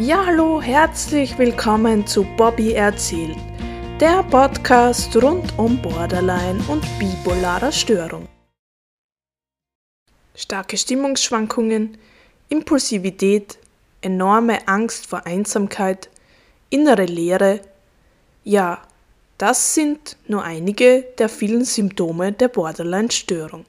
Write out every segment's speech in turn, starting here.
Ja, hallo, herzlich willkommen zu Bobby erzählt, der Podcast rund um Borderline und bipolarer Störung. Starke Stimmungsschwankungen, Impulsivität, enorme Angst vor Einsamkeit, innere Leere, ja, das sind nur einige der vielen Symptome der Borderline-Störung.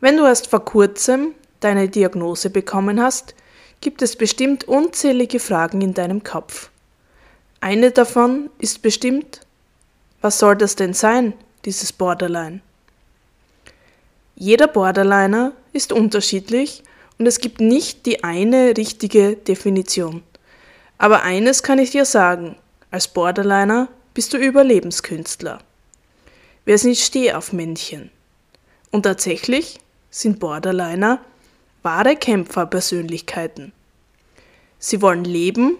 Wenn du erst vor kurzem deine Diagnose bekommen hast, gibt es bestimmt unzählige Fragen in deinem Kopf. Eine davon ist bestimmt, was soll das denn sein, dieses Borderline? Jeder Borderliner ist unterschiedlich und es gibt nicht die eine richtige Definition. Aber eines kann ich dir sagen, als Borderliner bist du Überlebenskünstler. Wir sind Stehaufmännchen. Und tatsächlich sind Borderliner wahre Kämpferpersönlichkeiten. Sie wollen leben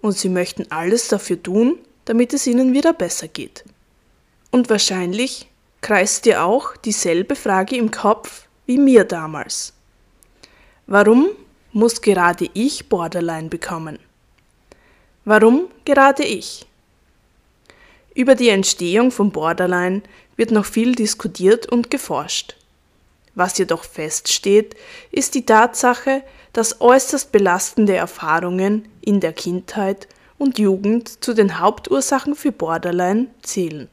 und sie möchten alles dafür tun, damit es ihnen wieder besser geht. Und wahrscheinlich kreist dir auch dieselbe Frage im Kopf wie mir damals. Warum muss gerade ich Borderline bekommen? Warum gerade ich? Über die Entstehung von Borderline wird noch viel diskutiert und geforscht. Was jedoch feststeht, ist die Tatsache, dass äußerst belastende Erfahrungen in der Kindheit und Jugend zu den Hauptursachen für Borderline zählen.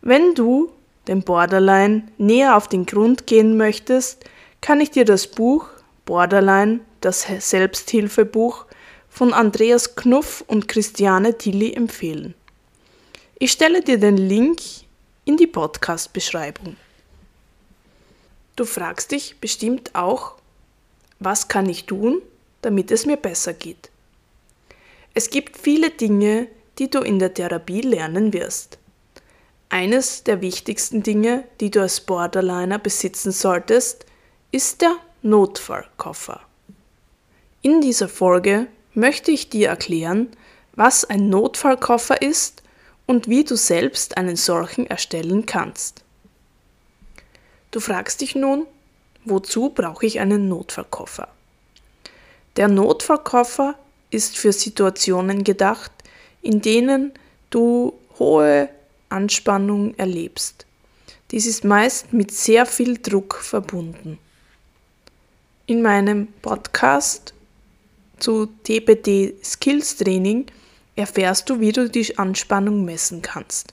Wenn du dem Borderline näher auf den Grund gehen möchtest, kann ich dir das Buch Borderline, das Selbsthilfebuch von Andreas Knuff und Christiane Tilly empfehlen. Ich stelle dir den Link in die Podcast-Beschreibung. Du fragst dich bestimmt auch, was kann ich tun, damit es mir besser geht? Es gibt viele Dinge, die du in der Therapie lernen wirst. Eines der wichtigsten Dinge, die du als Borderliner besitzen solltest, ist der Notfallkoffer. In dieser Folge möchte ich dir erklären, was ein Notfallkoffer ist und wie du selbst einen solchen erstellen kannst. Du fragst dich nun, wozu brauche ich einen Notfallkoffer? Der Notfallkoffer ist für Situationen gedacht, in denen du hohe Anspannung erlebst. Dies ist meist mit sehr viel Druck verbunden. In meinem Podcast zu TPD Skills Training erfährst du, wie du die Anspannung messen kannst.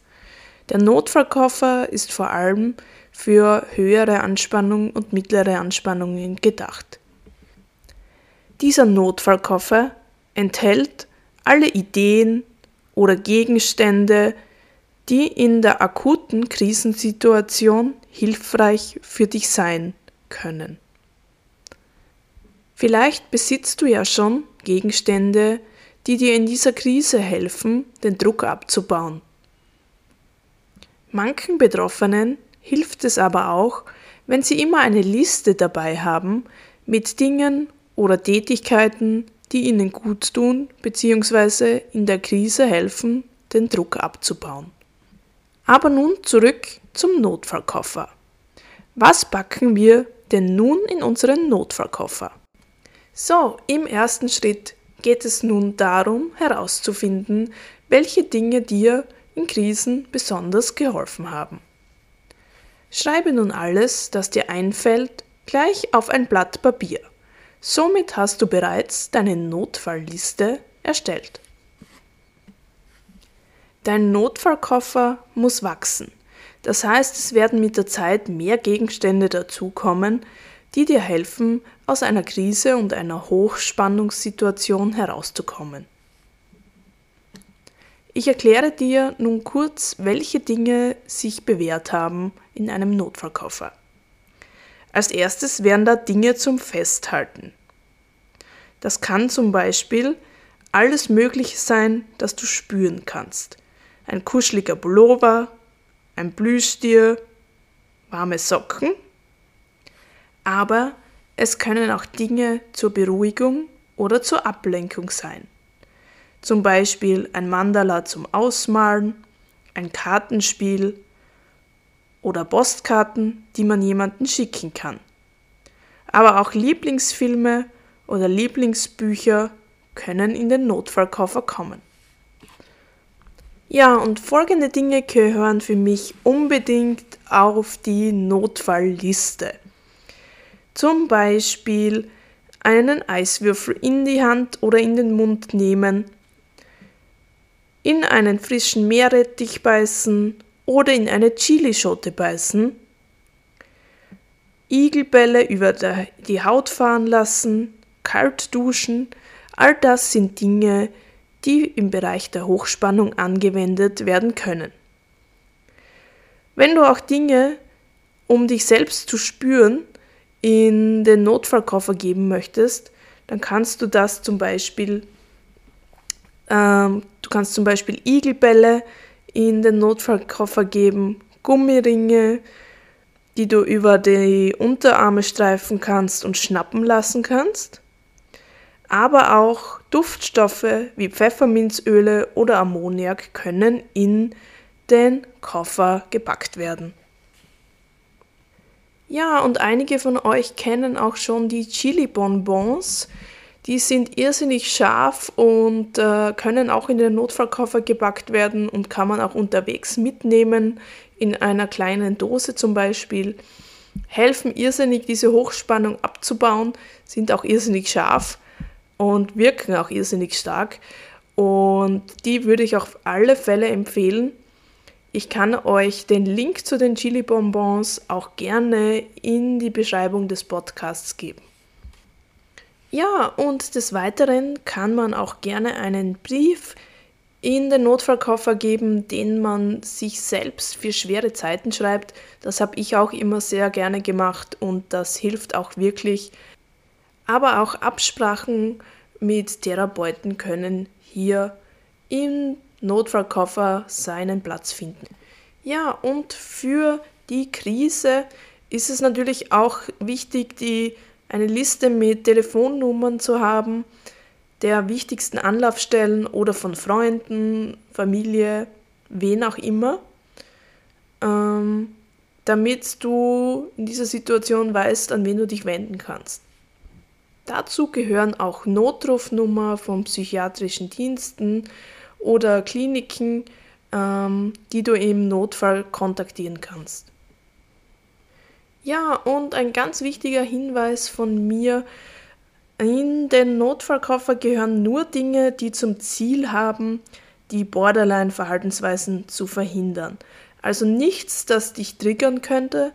Der Notfallkoffer ist vor allem für höhere Anspannung und mittlere Anspannungen gedacht. Dieser Notfallkoffer enthält alle Ideen oder Gegenstände, die in der akuten Krisensituation hilfreich für dich sein können. Vielleicht besitzt du ja schon Gegenstände, die dir in dieser Krise helfen, den Druck abzubauen. Manchen Betroffenen hilft es aber auch, wenn Sie immer eine Liste dabei haben mit Dingen oder Tätigkeiten, die Ihnen gut tun bzw. in der Krise helfen, den Druck abzubauen. Aber nun zurück zum Notfallkoffer. Was packen wir denn nun in unseren Notfallkoffer? So, im ersten Schritt geht es nun darum herauszufinden, welche Dinge dir in Krisen besonders geholfen haben. Schreibe nun alles, das dir einfällt, gleich auf ein Blatt Papier. Somit hast du bereits deine Notfallliste erstellt. Dein Notfallkoffer muss wachsen. Das heißt, es werden mit der Zeit mehr Gegenstände dazukommen, die dir helfen, aus einer Krise und einer Hochspannungssituation herauszukommen. Ich erkläre dir nun kurz, welche Dinge sich bewährt haben in einem Notfallkoffer. Als erstes wären da Dinge zum Festhalten. Das kann zum Beispiel alles Mögliche sein, das du spüren kannst. Ein kuscheliger Pullover, ein Plüschtier, warme Socken. Aber es können auch Dinge zur Beruhigung oder zur Ablenkung sein. Zum Beispiel ein Mandala zum Ausmalen, ein Kartenspiel oder Postkarten, die man jemanden schicken kann. Aber auch Lieblingsfilme oder Lieblingsbücher können in den Notfallkoffer kommen. Ja, und folgende Dinge gehören für mich unbedingt auf die Notfallliste. Zum Beispiel einen Eiswürfel in die Hand oder in den Mund nehmen, in einen frischen Meerrettich beißen oder in eine Chilischote beißen, Igelbälle über die Haut fahren lassen, kalt duschen, all das sind Dinge, die im Bereich der Hochspannung angewendet werden können. Wenn du auch Dinge, um dich selbst zu spüren, in den Notfallkoffer geben möchtest, dann kannst du das zum Beispiel, ähm, du kannst zum Beispiel Igelbälle in den Notfallkoffer geben, Gummiringe, die du über die Unterarme streifen kannst und schnappen lassen kannst, aber auch Duftstoffe wie Pfefferminzöle oder Ammoniak können in den Koffer gepackt werden. Ja, und einige von euch kennen auch schon die Chili-Bonbons. Die sind irrsinnig scharf und äh, können auch in den Notfallkoffer gepackt werden und kann man auch unterwegs mitnehmen, in einer kleinen Dose zum Beispiel. Helfen irrsinnig, diese Hochspannung abzubauen, sind auch irrsinnig scharf und wirken auch irrsinnig stark. Und die würde ich auf alle Fälle empfehlen. Ich kann euch den Link zu den Chili Bonbons auch gerne in die Beschreibung des Podcasts geben. Ja, und des Weiteren kann man auch gerne einen Brief in den Notfallkoffer geben, den man sich selbst für schwere Zeiten schreibt. Das habe ich auch immer sehr gerne gemacht und das hilft auch wirklich. Aber auch Absprachen mit Therapeuten können hier im Notfallkoffer seinen Platz finden. Ja, und für die Krise ist es natürlich auch wichtig, die, eine Liste mit Telefonnummern zu haben, der wichtigsten Anlaufstellen oder von Freunden, Familie, wen auch immer, ähm, damit du in dieser Situation weißt, an wen du dich wenden kannst. Dazu gehören auch Notrufnummer von psychiatrischen Diensten oder Kliniken, ähm, die du im Notfall kontaktieren kannst. Ja, und ein ganz wichtiger Hinweis von mir, in den Notfallkoffer gehören nur Dinge, die zum Ziel haben, die Borderline-Verhaltensweisen zu verhindern. Also nichts, das dich triggern könnte,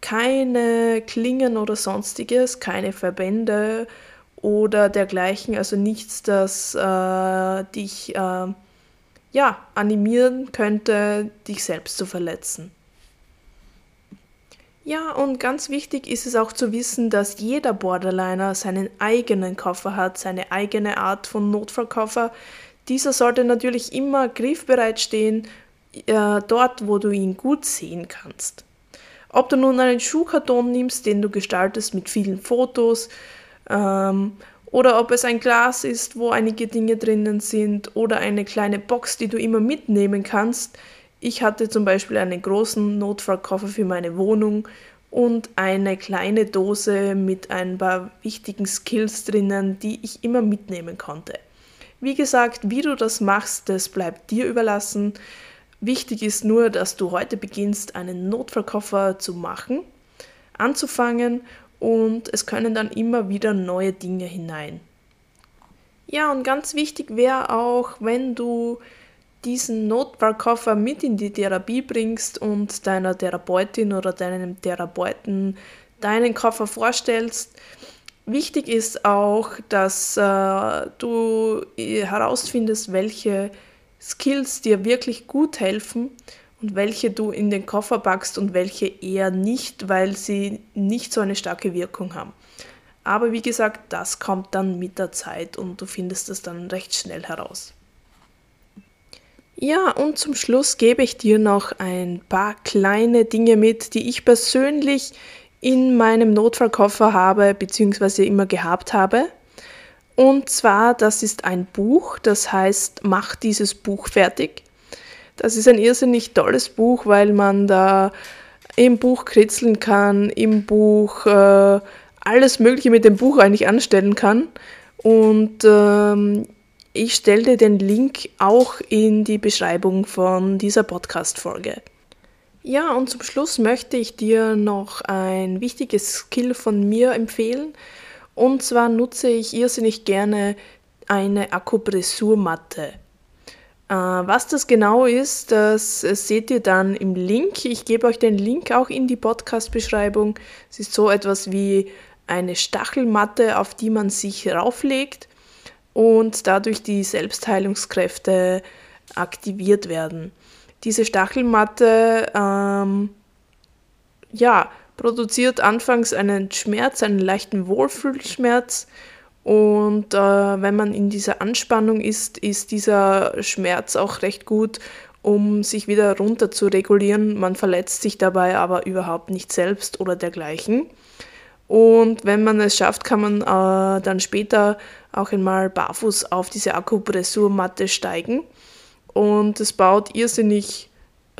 keine Klingen oder sonstiges, keine Verbände oder dergleichen, also nichts, das äh, dich äh, ja, animieren könnte, dich selbst zu verletzen. Ja, und ganz wichtig ist es auch zu wissen, dass jeder Borderliner seinen eigenen Koffer hat, seine eigene Art von Notfallkoffer. Dieser sollte natürlich immer griffbereit stehen, äh, dort, wo du ihn gut sehen kannst. Ob du nun einen Schuhkarton nimmst, den du gestaltest mit vielen Fotos, ähm, oder ob es ein Glas ist, wo einige Dinge drinnen sind, oder eine kleine Box, die du immer mitnehmen kannst, ich hatte zum Beispiel einen großen Notfallkoffer für meine Wohnung und eine kleine Dose mit ein paar wichtigen Skills drinnen, die ich immer mitnehmen konnte. Wie gesagt, wie du das machst, das bleibt dir überlassen. Wichtig ist nur, dass du heute beginnst, einen Notfallkoffer zu machen, anzufangen und es können dann immer wieder neue Dinge hinein. Ja, und ganz wichtig wäre auch, wenn du diesen Notfallkoffer mit in die Therapie bringst und deiner Therapeutin oder deinem Therapeuten deinen Koffer vorstellst. Wichtig ist auch, dass äh, du herausfindest, welche Skills dir wirklich gut helfen und welche du in den Koffer packst und welche eher nicht, weil sie nicht so eine starke Wirkung haben. Aber wie gesagt, das kommt dann mit der Zeit und du findest es dann recht schnell heraus. Ja, und zum Schluss gebe ich dir noch ein paar kleine Dinge mit, die ich persönlich in meinem Notfallkoffer habe bzw. immer gehabt habe. Und zwar, das ist ein Buch, das heißt Mach dieses Buch fertig. Das ist ein irrsinnig tolles Buch, weil man da im Buch kritzeln kann, im Buch äh, alles Mögliche mit dem Buch eigentlich anstellen kann. Und ähm, ich stelle dir den Link auch in die Beschreibung von dieser Podcast-Folge. Ja, und zum Schluss möchte ich dir noch ein wichtiges Skill von mir empfehlen. Und zwar nutze ich irrsinnig gerne eine Akupressurmatte. Äh, was das genau ist, das seht ihr dann im Link. Ich gebe euch den Link auch in die Podcast-Beschreibung. Es ist so etwas wie eine Stachelmatte, auf die man sich rauflegt und dadurch die Selbstheilungskräfte aktiviert werden. Diese Stachelmatte ähm, ja, produziert anfangs einen Schmerz, einen leichten Wohlfühlschmerz. Und äh, wenn man in dieser Anspannung ist, ist dieser Schmerz auch recht gut, um sich wieder runter zu regulieren. Man verletzt sich dabei aber überhaupt nicht selbst oder dergleichen. Und wenn man es schafft, kann man äh, dann später auch einmal barfuß auf diese Akupressurmatte steigen. Und es baut irrsinnig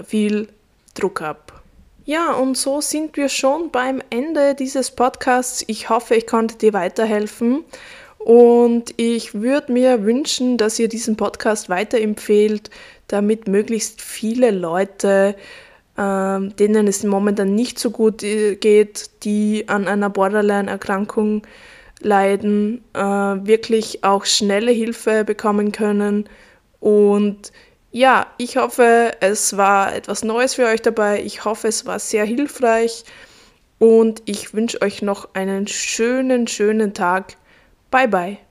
viel Druck ab. Ja, und so sind wir schon beim Ende dieses Podcasts. Ich hoffe, ich konnte dir weiterhelfen. Und ich würde mir wünschen, dass ihr diesen Podcast weiterempfehlt, damit möglichst viele Leute denen es momentan nicht so gut äh, geht, die an einer Borderline-Erkrankung leiden, äh, wirklich auch schnelle Hilfe bekommen können. Und ja, ich hoffe, es war etwas Neues für euch dabei. Ich hoffe, es war sehr hilfreich. Und ich wünsche euch noch einen schönen, schönen Tag. Bye bye.